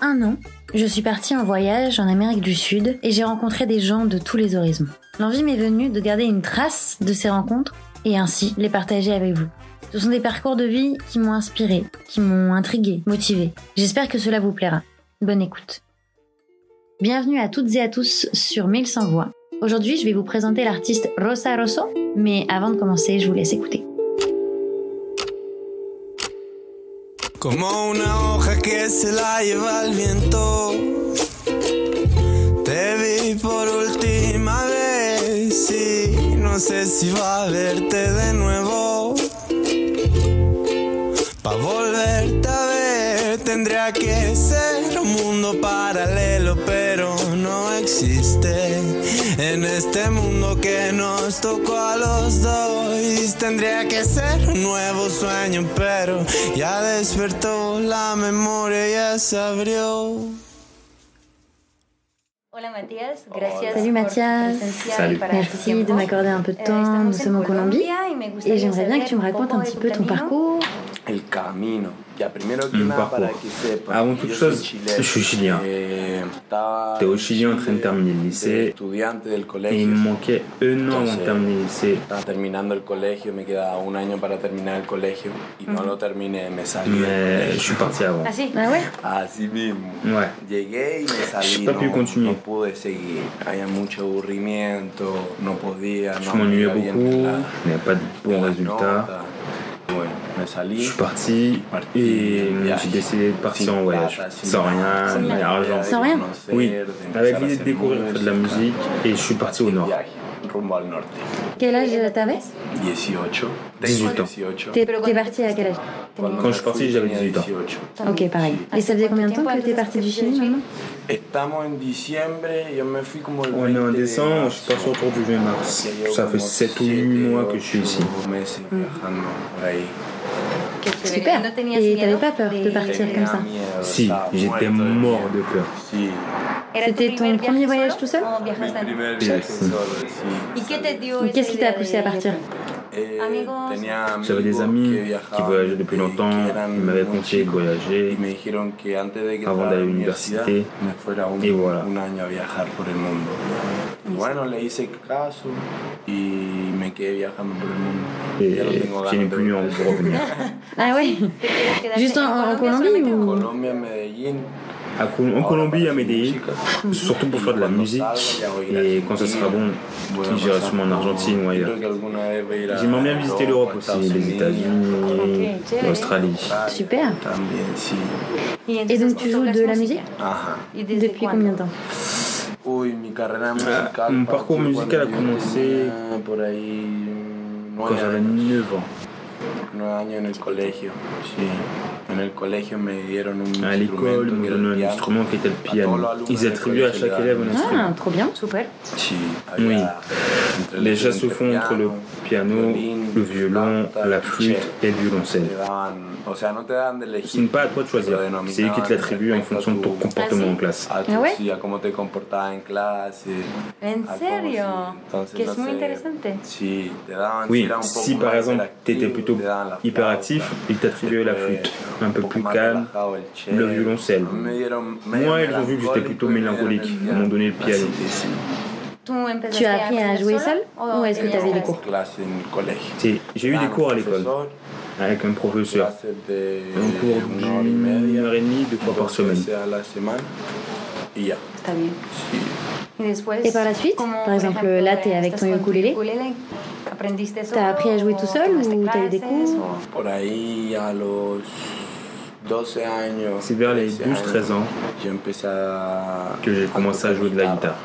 Un an, je suis partie en voyage en Amérique du Sud et j'ai rencontré des gens de tous les horizons. L'envie m'est venue de garder une trace de ces rencontres et ainsi les partager avec vous. Ce sont des parcours de vie qui m'ont inspiré, qui m'ont intrigué, motivé. J'espère que cela vous plaira. Bonne écoute. Bienvenue à toutes et à tous sur 1100 voix. Aujourd'hui, je vais vous présenter l'artiste Rosa Rosso, mais avant de commencer, je vous laisse écouter. Como una hoja que se la lleva el viento. Te vi por última vez y no sé si va a verte de nuevo. Pa' volverte a ver tendría que ser un mundo paralelo, pero no existe. En este mundo que nos tocó a los dos, tendría que ser un nuevo sueño, pero ya despertó la memoria, ya se abrió. Hola Mathias, gracias Salut Mathias, Salut. merci de m'accorder un peu de temps. Nous sommes en Colombie et j'aimerais bien que tu me racontes un petit peu ton parcours. El camino. Ya, primero que nada, para Avant toute yo soy chose, chileno. je suis chilien. Estaba J'étais au en Chili en train de terminer le lycée. Estudiante del Et colegio. il me manquait un an avant de terminer le lycée. Estaba terminando el colegio, me quedaba un año para terminar el colegio y no lo terminé, me salí. del Mais je suis parti avant. Así? Ah ouais Así mismo. Ouais. Llegué y me salí. J'ai pas pu no, continuer. no pude seguir. Había mucho aburrimiento, no podía. Je m'ennuyais beaucoup, avait pas de bons résultats. notas. Bueno, me salí. Je suis parti et j'ai décidé de partir en voyage. Sans rien, ni argent. Sans rien Oui, avec l'idée de découvrir faire de la musique et je suis parti au nord. Quel âge t'avais? 18. 18 ans. 18. T'es t'es parti à quel âge? Quand je suis parti, j'avais tenía 18 ans. 18. Ok, pareil. Et ça faisait combien de temps que t'es parti du Chili maintenant Estamos en diciembre, yo me fui como el On est en 20 de décembre, je suis parti autour du 20 mars. Ça fait como 7 ou 8 siete, mois que je suis ici meses viajando por ahí. Super. Et t'avais pas peur de partir comme ça Si, estaba j'étais mort de peur. C'était ton premier voyage tout seul? Yes. solo, sí. ¿Y qué te dio Et Qu'est-ce qui t'a poussé à partir? Eh, J'avais des amis qui voyageaient depuis longtemps, ils m'avaient conseillé de voyager avant d'aller à l'université. Y voilà. Bueno, le hice caso y me quedé viajando por el mundo. et Ya no tengo je n'ai ganas de plus volver. envie de revenir. Ah ouais Juste en, en Colombie ou Colombia, Medellín. À Col- en Colombie, à Medellín, surtout pour faire de la musique. Et quand ça sera bon, j'irai sûrement en Argentine ou ailleurs. J'aimerais bien visiter l'Europe aussi, les États-Unis, l'Australie. Super. Et donc tu joues de la musique? Depuis combien de temps? Uy, mi carrera musical. mon parcours musical a commencé Por ahí. Quand j'avais años. 9 ans. Nueve años en el colegio, sí. En el colegio me dieron un À l'école, ils m'ont donné un instrument qui était le piano. Ils del attribuaient à chaque élève un instrument. Ah, trop bien. Super. Oui. Les chats se font entre le piano, le violon, la flûte et le violoncelle. Ce n'est pas à toi de choisir, c'est eux qui te l'attribuent en fonction de ton comportement en classe. Ah ouais? en clase. ¿En a cómo serio? sí. Entonces, Que no es muy sé, interesante. Sí, te daban, Oui, si par exemple tu étais hiperactivo, plutôt hyperactif, flauta. ils t'attribuaient la flûte. Un peu plus calme, le violoncelle. Moi, ils ont vu que j'étais plutôt mélancolique. Ils m'ont donné le piano. Así, sí. ¿Tú empezaste Tu as appris à jouer seul ou est-ce que tu avais des cours. Si, J'ai eu des cours à l'école avec un professeur. Un cours d'une heure et demie, deux fois par semaine. Está bien. Sí. Después, Et par la suite, par exemple, là, t'es avec estás ton tu ukulélé. ukulélé, ¿Aprendiste T'as appris à jouer tout seul ou t'as eu des cours o- Por ahí a los 12 años. C'est vers les 13 12-13 ans que j'ai commencé à jouer de la guitare.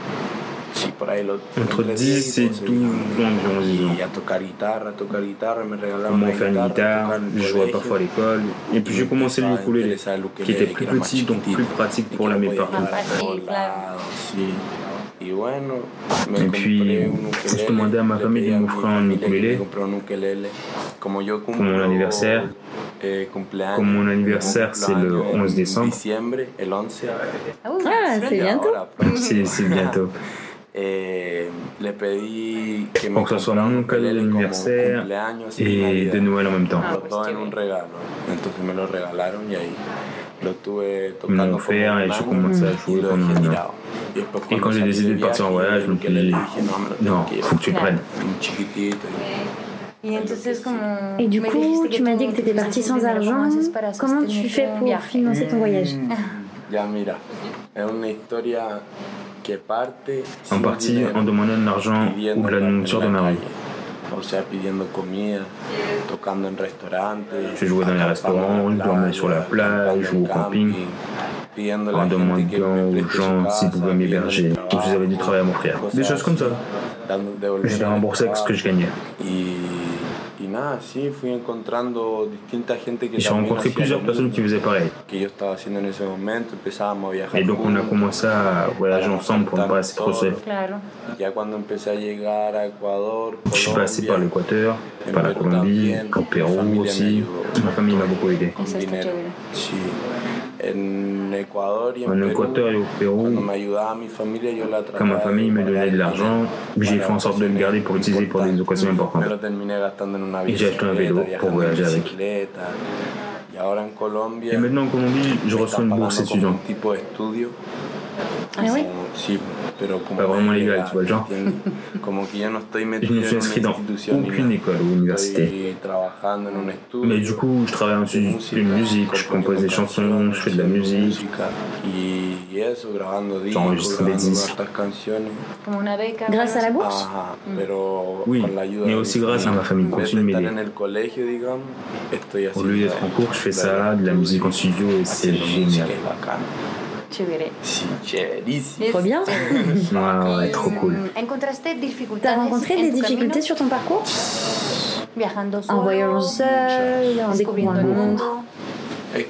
Por ahí los, Entre entre 10 et 12 12 ans environ, disons. Y a tocar guitarra, a tocar guitarra, me regalaron On m'a una offert une guitare, je jouais parfois à l'école. Et puis j'ai commencé le ukulélé, qui était plus petit, donc plus pratique pour la me Et puis, je demandais à ma le famille de m'offrir un ukulélé. Pour mon anniversaire. eh, Comme mon anniversaire, c'est le cumpleaños en 11 décembre. 11. Ah, c'est bientôt. C'est bientôt. Eh, le pedí que me Pour que ce soit comprara un mon cadeau ukelele como d'anniversaire cumpleaños y et Navidad. de Noël en même temps. Los dos en un regalo. Entonces me lo regalaron y ahí Lo m'ont tocando como un año commencé à y jouer pendant un an. Y Et quand cuando j'ai décidé de partir en viaje, voyage, no, me lo tengo non, que faut que tu le prennes. Y. Et du coup, tu m'as dit que tu étais parti sans dinero, ¿cómo argent. Comment tu fais pour financer ton voyage Ya mira, es una historia En partie en demandant de l'argent ou de la nourriture de ma rue. Je jouais dans les restaurants, je dormais sur la plage ou au camping, en demandant aux gens s'ils pouvaient m'héberger, ou si j'avais du travail à m'offrir. Des choses comme ça. el remboursais avec ce que je gagnais. Y, y nada, sí, fui encontrando distinta gente que Et j'ai rencontré plusieurs personnes qui faisaient pareil. que yo estaba haciendo en ese momento, empezábamos a viajar Et donc on a commencé à voyager ensemble pour ne pas rester trop seul. Claro. Ya cuando empecé a llegar a Ecuador, Je suis passé par l'Équateur, par la Colombie, au Pérou aussi. Ma famille m'a beaucoup aidé. En Ecuador et au Pérou, quand ma famille me donnait de l'argent, j'ai fait en sorte de le garder pour l'utiliser pour des occasions importantes. Y j'ai acheté un vélo pour voyager avec. Et maintenant en Colombie, je reçois une bourse étudiante. un tipo de estudio. Ah oui Como- Sí, pero como Pas vraiment légal, tu vois le genre. ¿entiendes? Como que yo no estoy Je metido ne suis inscrit dans aucune école ou université. Mais du coup, je travaille en studio de musique, je compose des chansons, je fais de la musique. J'enregistre des disques. Grâce à la bourse? Pero Oui, mais aussi grâce à ma famille, continue de m'aider. Au lieu d'être en cours, je fais ça, de la musique en studio et c'est génial. Es chéverísimo. Trop bien Ouais, ouais, trop cool. ¿Encontraste dificultades T'as rencontré en des difficultés sur ton parcours? En voyageant seul, en découvrant le monde. Es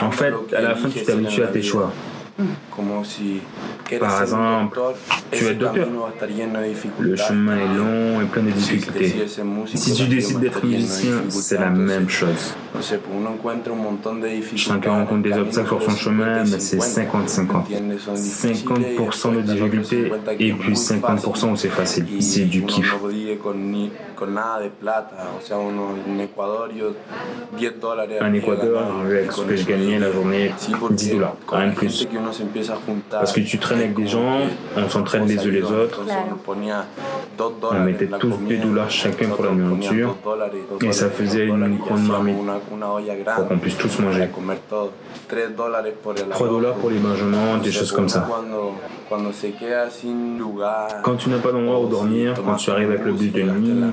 En fait, à la fin, tu t'habitues à tes choix. Par exemple, tu être docteur. Le chemin est long et plein de difficultés. Si tu décides d'être musicien, c'est la même chose. Chacun rencontre des obstacles sur son chemin, mais c'est 50-50. 50% de difficultés et puis 50% où c'est facile. C'est du kiff. En Ecuador, yo 10 dólares. al En día Équateur, avec ce que je gagnais la journée, Sí, porque 10 dollars, la de plus. Parce que tu traînes avec des gens, on s'entraîne les uns les autres. On mettait tous comida, deux dollars chacun pour la nourriture, et ça faisait une grande marmite pour grande qu'on puisse tous manger. para comer todo. 3 dólares por el 3 dollars pour les mangements, des choses comme ça. Quand tu n'as pas d'endroit où dormir, quand tu arrives avec le bus de nuit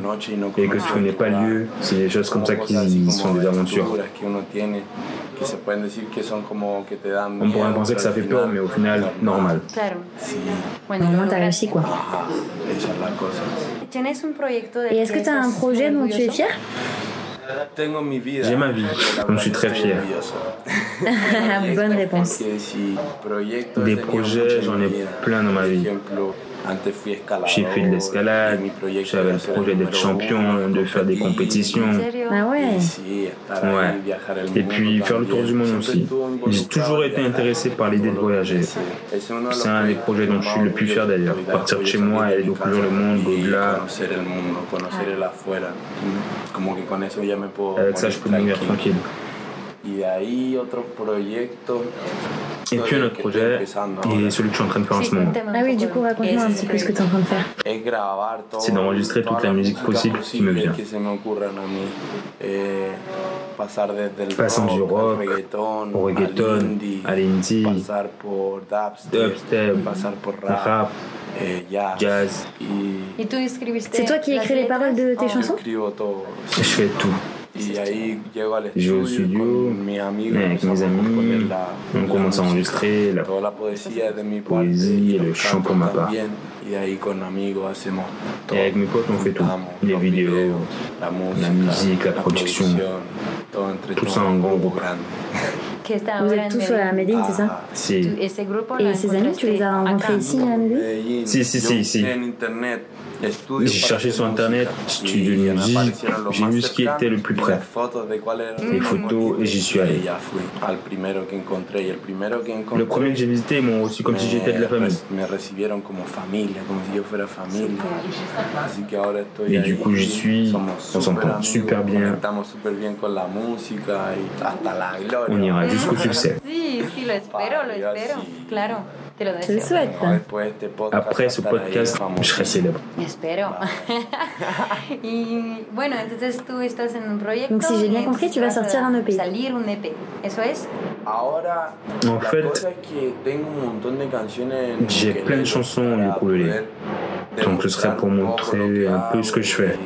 et que tu connais pas le lieu, c'est des choses comme ça qui sont des aventures. On pourrait penser que ça fait peur, mais au final, normal. Claro. Au moins, t'as réussi quoi. ajá, esa es la cosa. ¿Tienes un Et est-ce que t'as un estás projet dont tu es fier. J'ai ma vie, dont je suis très fier. Bonne réponse. Des projets, j'en ai plein dans ma vie. J'ai fait de l'escalade, j'avais le projet d'être champion, de faire des compétitions. Ah ouais Et puis faire le tour du monde aussi. J'ai toujours été intéressé par l'idée de voyager. C'est un des projets dont je suis le plus fier d'ailleurs. Partir de chez moi et aller découvrir le monde au-delà. Avec ça, je peux mourir tranquille. Et puis un autre projet, et celui que je suis en train de faire en ce moment. Ah oui, du coup, raconte-moi un petit peu ce que tu es en train de faire. C'est d'enregistrer toute la musique possible qui me vient. Eh, Passant rock, du rock au reggaeton, à l'indie, dubstep, rap, rap, eh, jazz, jazz. y ¿Y tú escribiste C'est toi qui écris les paroles de tes chansons. Je fais tout. Y ahí llego al Je vais au estudio, studio, con mis amigos, avec mes amis, la- on commence à enregistrer la la mi poésie et le chant pour ma part. Et avec mes potes, on fait tout. Les vidéos, la musique, la production. Tout ça en grupo groupe. Vous êtes tous à Medellín. Medellín, c'est ça? Ah, Si. Et ses amis, tu les as rencontrés ici à Medellín? Medellín. Sí, sí, Yo J'ai cherché sur internet, studio de musique, j'ai vu ce qui était le plus près. Les photos, et j'y suis allé. Le premier que j'ai visité, ils m'ont reçu comme si j'étais de la famille. Et du coup, j'y suis, on s'entend super bien. On ira jusqu'au succès. Te lo deseo. Après ce podcast, je serai célèbre. Espero. y bueno, entonces tú estás en un proyecto. Donc, si j'ai bien compris, tu vas sortir un EP. Salir un EP. ¿Eso es? Ahora, En la fait, j'ai plein de chansons en ukulélé. Donc, ce serait pour montrer un peu ce que je fais.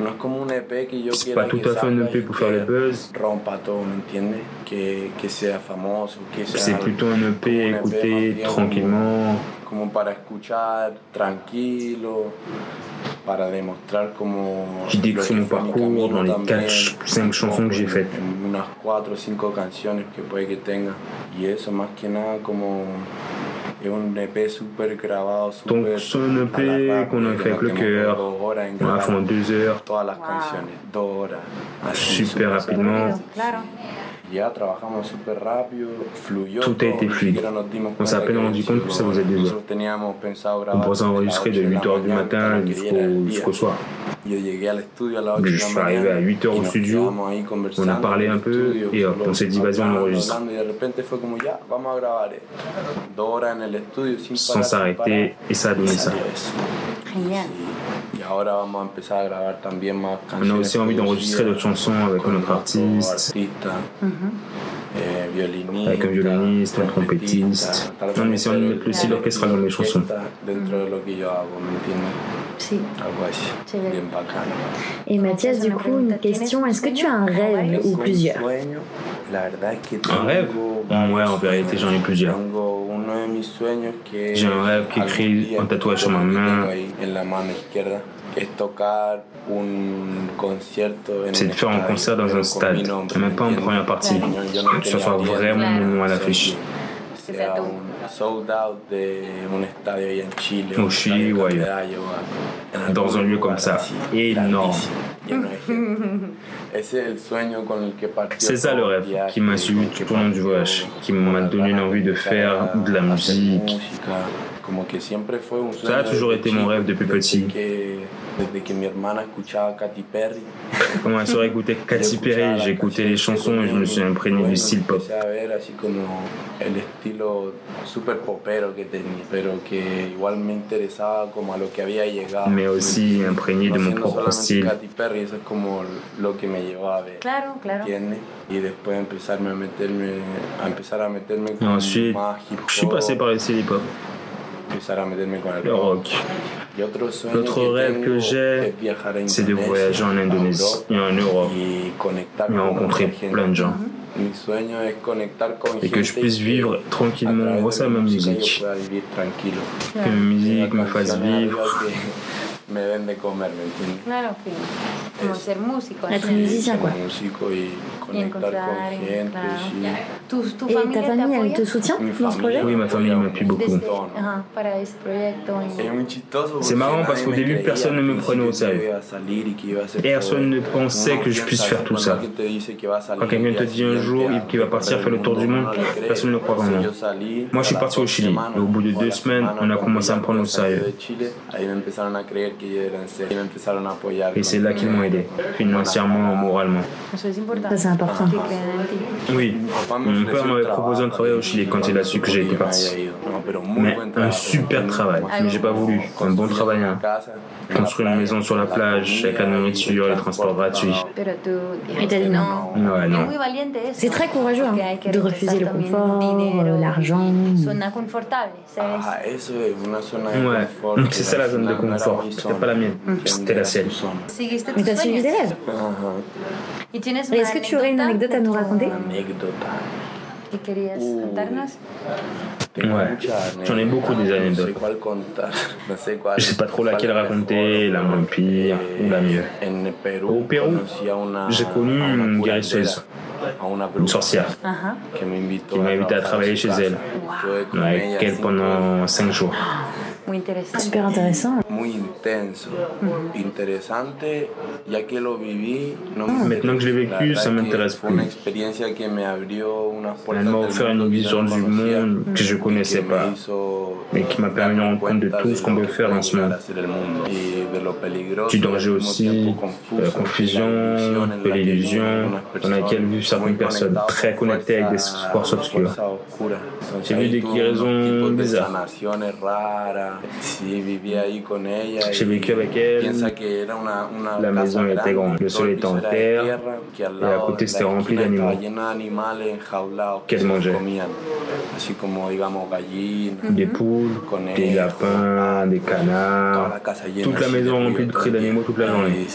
No es como un EP que yo C'est quiera pas tout à fait un EP pour faire le buzz. rompa todo, ¿me entiendes? Que, que sea famoso, que sea C'est plutôt un EP bien tranquillement. como, como para escuchar tranquilo, para demostrar como Qui décrit lo mon parcours dans les también, quatre, cinq un chansons que j'ai faites. unas o canciones que puede que tenga. Y eso más que nada como es un EP grabado, súper Donc, c'est un EP qu'on a fait avec le cœur. On a fait en deux heures. todas las Wow. canciones, dos horas. Así, Super rapidement. Tout a été fluide. On s'est à peine rendu compte que ça faisait deux heures. On pensait enregistrer de 8 de la 8h du matin jusqu'au soir. Yo llegué al estudio a las 8 Je de suis arrivé à 8 heures y au nos studio, on a parlé un peu, et hop, on s'est dit, vas-y, on enregistre. de Sans s'arrêter, et ça a donné ça. On a aussi envie d'enregistrer d'autres chansons avec un autre con artiste. eh, Avec un violoniste, un trompettiste. on meter met aussi el- l'orchestre dans mes chansons. Bacano. Et Mathias, du coup, une question. Est-ce que tu as un rêve ou plusieurs Un rêve? Ouais, en vérité, j'en ai plusieurs. J'ai un rêve qui día un tatouage sur ma main. C'est de faire un concert dans un stade, et même pas en première partie. Que ce soit vraiment mon nom à l'affiche. Sold out de un estadio allá en Chile. Au un Chile, estadio ouais. Candelallo, en Dans un lieu comme ça, así, énorme. C'est ça le rêve qui m'a suivi tout au long du voyage, qui m'a donné l'envie de faire de la musique. Música. Como que siempre fue un Ça a toujours été mon rêve depuis petit. que- desde que mi hermana escuchaba Katy Perry. Quand ma soeur écoutait Katy Perry, j'écoutais les chansons et je me suis imprégné du style pop. Empecé a ver así como el estilo super popero que tenía, pero que igual me interesaba como a lo que había llegado. Mais aussi imprégné de mon propre style. Katy Perry, eso es como lo que me llevó a ver. Claro, claro. ¿Entiendes? Y después empezarme a meterme, a empezar a meterme con Ensuite, más hip hop. je suis passé par les style hip-hop, sueño L'autre rêve que j'ai, c'est de Indonesia, voyager en Indonésie et en Europe. et con rencontrer plein de gens. Con Et que je puisse vivre tranquillement grâce à ma musique. Que ma musique me fasse vivre. Como ser músico. Musicien, quoi. Músico y conectar con gente. claro. sí. ¿Tu, tu Et familia ta famille, te apoya? te soutient dans ce projet Oui, ma famille m'appuie beaucoup. C'est marrant parce qu'au début, personne ne me prenait au sérieux. Personne ne pensait que je puisse faire tout ça. Quand quelqu'un el te dit un jour qu'il va partir faire le tour du monde, personne ne le croit vraiment. Moi, je suis parti au Chili. Et au bout de deux semaines, on a commencé à me prendre au sérieux. Et c'est là qu'ils m'ont aidé, financièrement, moralement. Ça, c'est important. Oui, mon père m'avait proposé un travail au Chili quand il a su que j'étais parti. Mais un super travail, mais j'ai pas voulu. Un bon travail, hein. Construire une maison sur la plage, avec la nourriture, les transports gratuits. Pero tú Y te dijiste di no. Ouais, non. C'est très courageux, hein, de refuser le confort, y l'argent. Ouais, donc c'est ça la zone de confort. C'était pas la mienne, c'était la sienne. Mais t'as suivi des sueños. rêves. Ajá. ¿Y tienes Et una est-ce que tu aurais une anecdote à nous raconter. Tengo Ouais. J'en ai beaucoup des anecdotes. Je sais pas trop laquelle raconter, la moins pire ou la mieux. Au Pérou, j'ai connu une guérisseuse, une sorcière, qui m'a invité à travailler chez elle, avec elle pendant 5 jours. Muy interesante. Super intéressant. muy intenso, interesante, ya que lo viví. No me Maintenant que je l'ai la vécu, ça m'intéresse plus. Elle m'a offert une vision du conocía monde que je y connaissais pas, mais qui m'a permis de rendre compte de tout ce qu'on peut faire dans ce monde. Du danger aussi, de la confusion, de l'illusion dans laquelle vivent certaines personnes, très con connectées avec des forces obscures. J'ai vu des guérisons bizarres. J'ai vécu avec elle. La maison était grande. Le sol était en terre, et à côté, c'était rempli d'animaux. Qu'elle se mangeait. Des poules, des lapins, des canards. Toute la maison remplie de cris d'animaux toute la journée.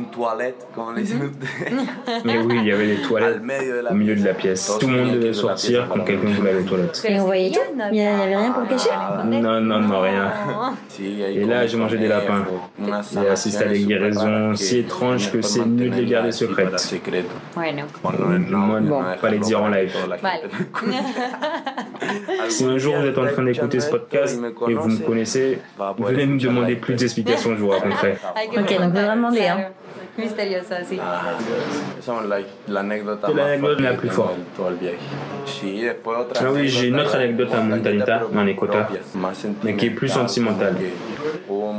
Toilette, Mais oui, il y avait des toilettes au milieu de la pièce. Tout le monde devait la sortir quand quelqu'un voulait aller aux toilettes. Et on voyait tout Il y avait rien pour le cacher Non, non, non, rien. Et là, j'ai mangé des lapins. J'ai assisté à des guérisons si étranges que c'est mieux de les garder secrètes. Moi, no pas les dire en live. Si un jour vous êtes en train d'écouter ce podcast et vous me connaissez, venez me demander plus d'explications, je vous raconterai. Ok, donc faudra demander, hein. Misteriosa, sí. Ajá. Esa es la, anécdota más plus forte. del todo el viaje. Sí, después otra Ah oui, j'ai une autre anecdote à Montanita, mais qui est plus sentimental, sentimentale.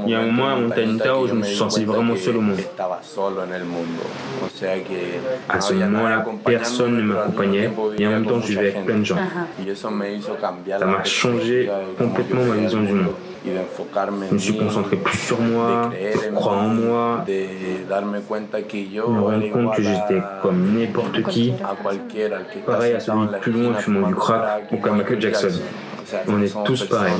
Il y a un moment à en Montanita où je me suis senti vraiment seul au monde. À ce moment-là, personne ne pero al mismo m'accompagnait tiempo et en vivía même con temps, je vivais avec plein de gens. gente. Y eso me hizo cambiar Ça m'a changé complètement ma vision du mundo monde. Je me suis concentré plus sur moi, croire en moi, me rendre compte que j'étais comme n'importe qui, pareil à celui plus loin fumant du crack ou comme Michael Jackson. On est tous pareils.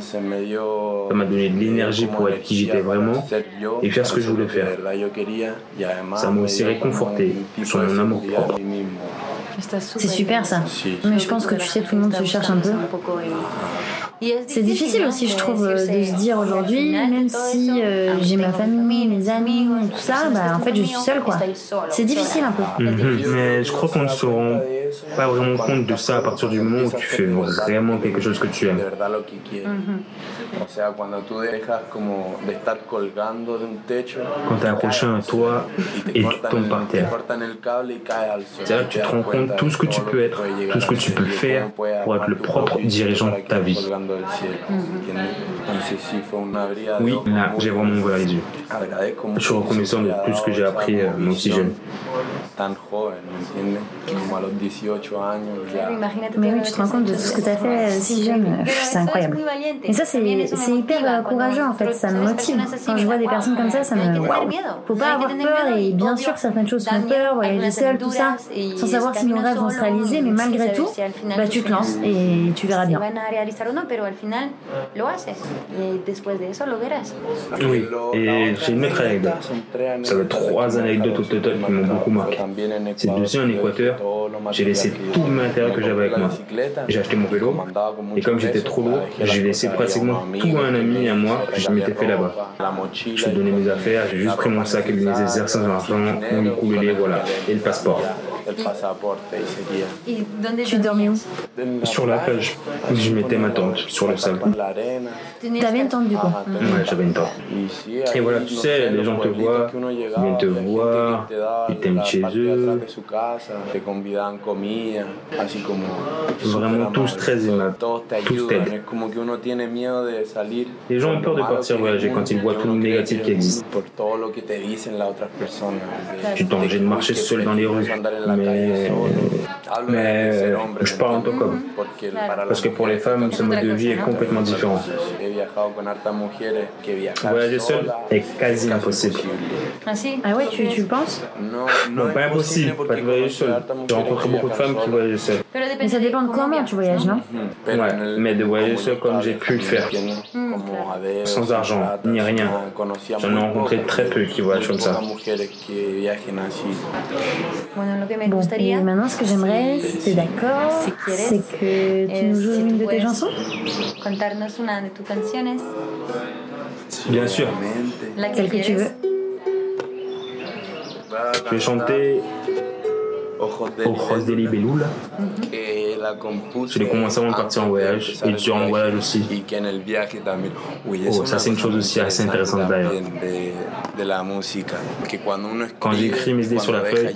Ça m'a donné de l'énergie pour être qui j'étais vraiment et faire ce que je voulais faire. Ça m'a aussi réconforté sur mon amour propre. C'est super ça. Mais je pense que tu sais, tout le monde se cherche un peu. C'est difficile aussi, je trouve, euh, de se dire aujourd'hui, même si euh, j'ai ma famille, mes amis, tout ça, bah en fait je suis seule quoi. C'est difficile un peu. Mhm. Mais je crois qu'on ne se rend pas vraiment compte de ça à partir du moment où tu fais vraiment quelque chose que tu aimes. verdad lo que quieres. O sea, cuando tú dejas como de estar colgando de un techo Quand t'es accroché à un toit et tu tombes par te terre. cortan el cable y caes al suelo. C'est là que tu te rends compte tout ce que tu peux être, tout ce que tu peux faire pour être le propre dirigeant de ta vie. Brillade Oui, là, j'ai vraiment ouvert les yeux. Je suis reconnaissant de tout ce que j'ai appris, euh, moi aussi jeune. Tan joven, ¿me entiendes? Como a los 18 años ya. Mais oui, tu te rends compte de tout ce que tu as fait si jeune. C'est incroyable. Et ça, c'est hyper courageux en fait. Ça me motive. Quand je vois des personnes comme ça, ça me. Waouh Faut pas avoir peur et bien sûr que certaines choses font peur, voyager seul, tout ça, sans savoir si nos rêves vont se réaliser, mais malgré tout, bah tu te lances et tu verras bien. Oui, et j'ai une autre anecdote. Ça va être trois anecdotes au total qui m'ont beaucoup marqué. C'est aussi en Équateur, j'ai laissé tout le matériel que j'avais avec moi. J'ai acheté mon vélo, et comme j'étais trop lourd, j'ai laissé pratiquement tout à un ami et à moi que je m'étais fait là-bas. Je lui ai donné mes affaires, j'ai juste pris mon sac et mes exercices en argent, mon ukulélé, voilà, et le passeport. El pasaporte y sería. ¿Y dónde Tu dormais où Sur la plage, je mettais ma tente sur le sable. T'avais une tente du coup. Ouais, j'avais une tente. Et voilà, tu sais, les gens te voient, ils viennent te voir, ils t'aiment chez eux. Vraiment tous très aimables, tous t'aident. Les gens ont peur de partir voyager quand ils voient tout le négatif qui existe. Tu t'en de marcher seul dans les rues, la mais, calle solo. Mais hombre, je parle en tant qu'homme. Para Parce que pour les femmes, es ce mode de vie est complètement différent. Voyager seul est quasi impossible. Así. Ah ouais, tu, tu le penses? No, Non, pas impossible, pas de voyager seul. J'ai rencontré beaucoup de femmes qui solas. voyageaient seules. Mais ça dépend de comment tu voyages, non Ouais, mais de voyager seul comme j'ai pu le faire. Adeo, Sans argent, ni rien. conocía J'en ai rencontré très peu qui voyagent comme ça. Bon, et maintenant ce que j'aimerais, si- c'est d'accord, c'est que tu nous es joues une de tes chansons? Contarnos una de tus canciones. Bien sûr. Obviamente. La que tu quieres. veux. Je vais chanter Ojos de la Je l'ai commencé avant de partir en voyage et durant le voyage aussi. Oh, ça c'est une chose aussi assez intéressante d'ailleurs. Quand j'écris mes idées sur la feuille,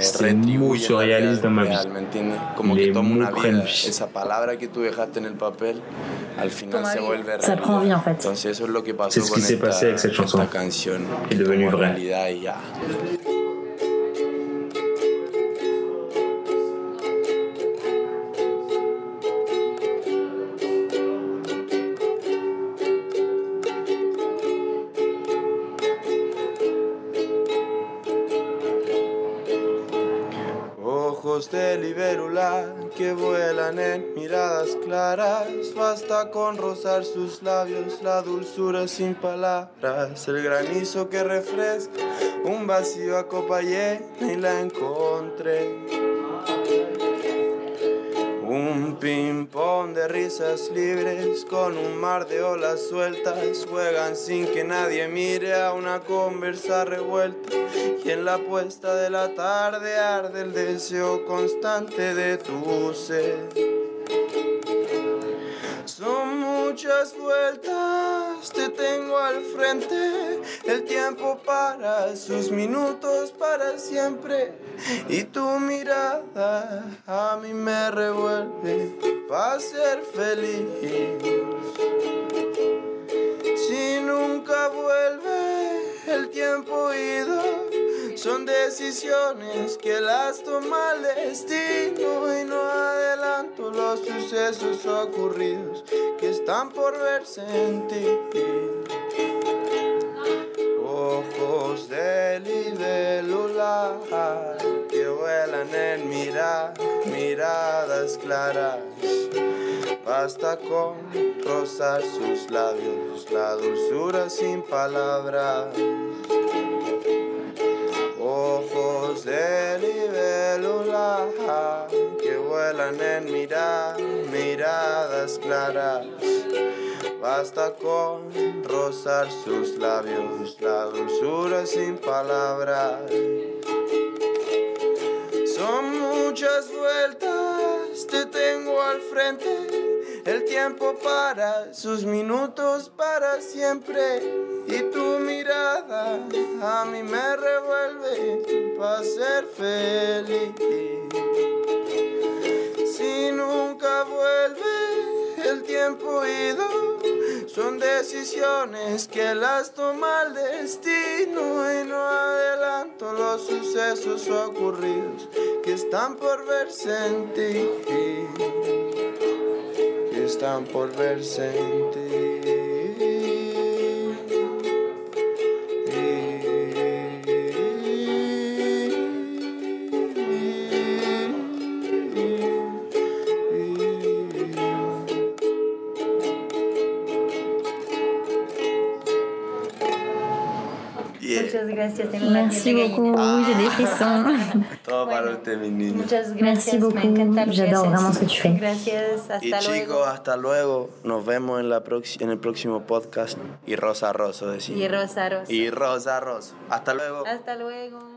ces mots se réalisent dans ma vie. Les mots prennent vie. Ça prend vie en fait. C'est ce qui s'est passé avec cette chanson. est devenu vrai. de libélula que vuelan en miradas claras. Basta con rozar sus labios, la dulzura sin palabras, el granizo que refresca, un vacío a copa llena y la encontré. Ping-pong de risas libres con un mar de olas sueltas juegan sin que nadie mire a una conversa revuelta y en la puesta de la tarde arde el deseo constante de tu ser. Son muchas vueltas, te tengo al frente, el tiempo para sus minutos para siempre y tu mirada a mí me revuelve para ser feliz. Si nunca vuelve el tiempo ido son decisiones que las toma el destino y no adelanto los sucesos ocurridos están por verse en ti. Ojos de libélula que vuelan en mirar, miradas claras. Basta con rozar sus labios, la dulzura sin palabras ojos de libélula en mirar, miradas claras. Basta con rozar sus labios, la dulzura sin palabras. Son muchas vueltas, te tengo al frente, el tiempo para, sus minutos para siempre y tu mirada a mí me revuelve para ser feliz. Si nunca vuelve el tiempo ido, son decisiones que las toma el destino y no adelanto los sucesos ocurridos que están por verse en ti. Que están por verse en ti. Merci beaucoup, j'ai des frissons. Merci beaucoup, j'adore vraiment ce que tu fais. Y chicos, hasta luego. Nos vemos en, la en el próximo podcast. Y Rosa Rosso, decimos. Y Rosa Rosso. Y Rosa Rosso. Hasta luego. Hasta luego.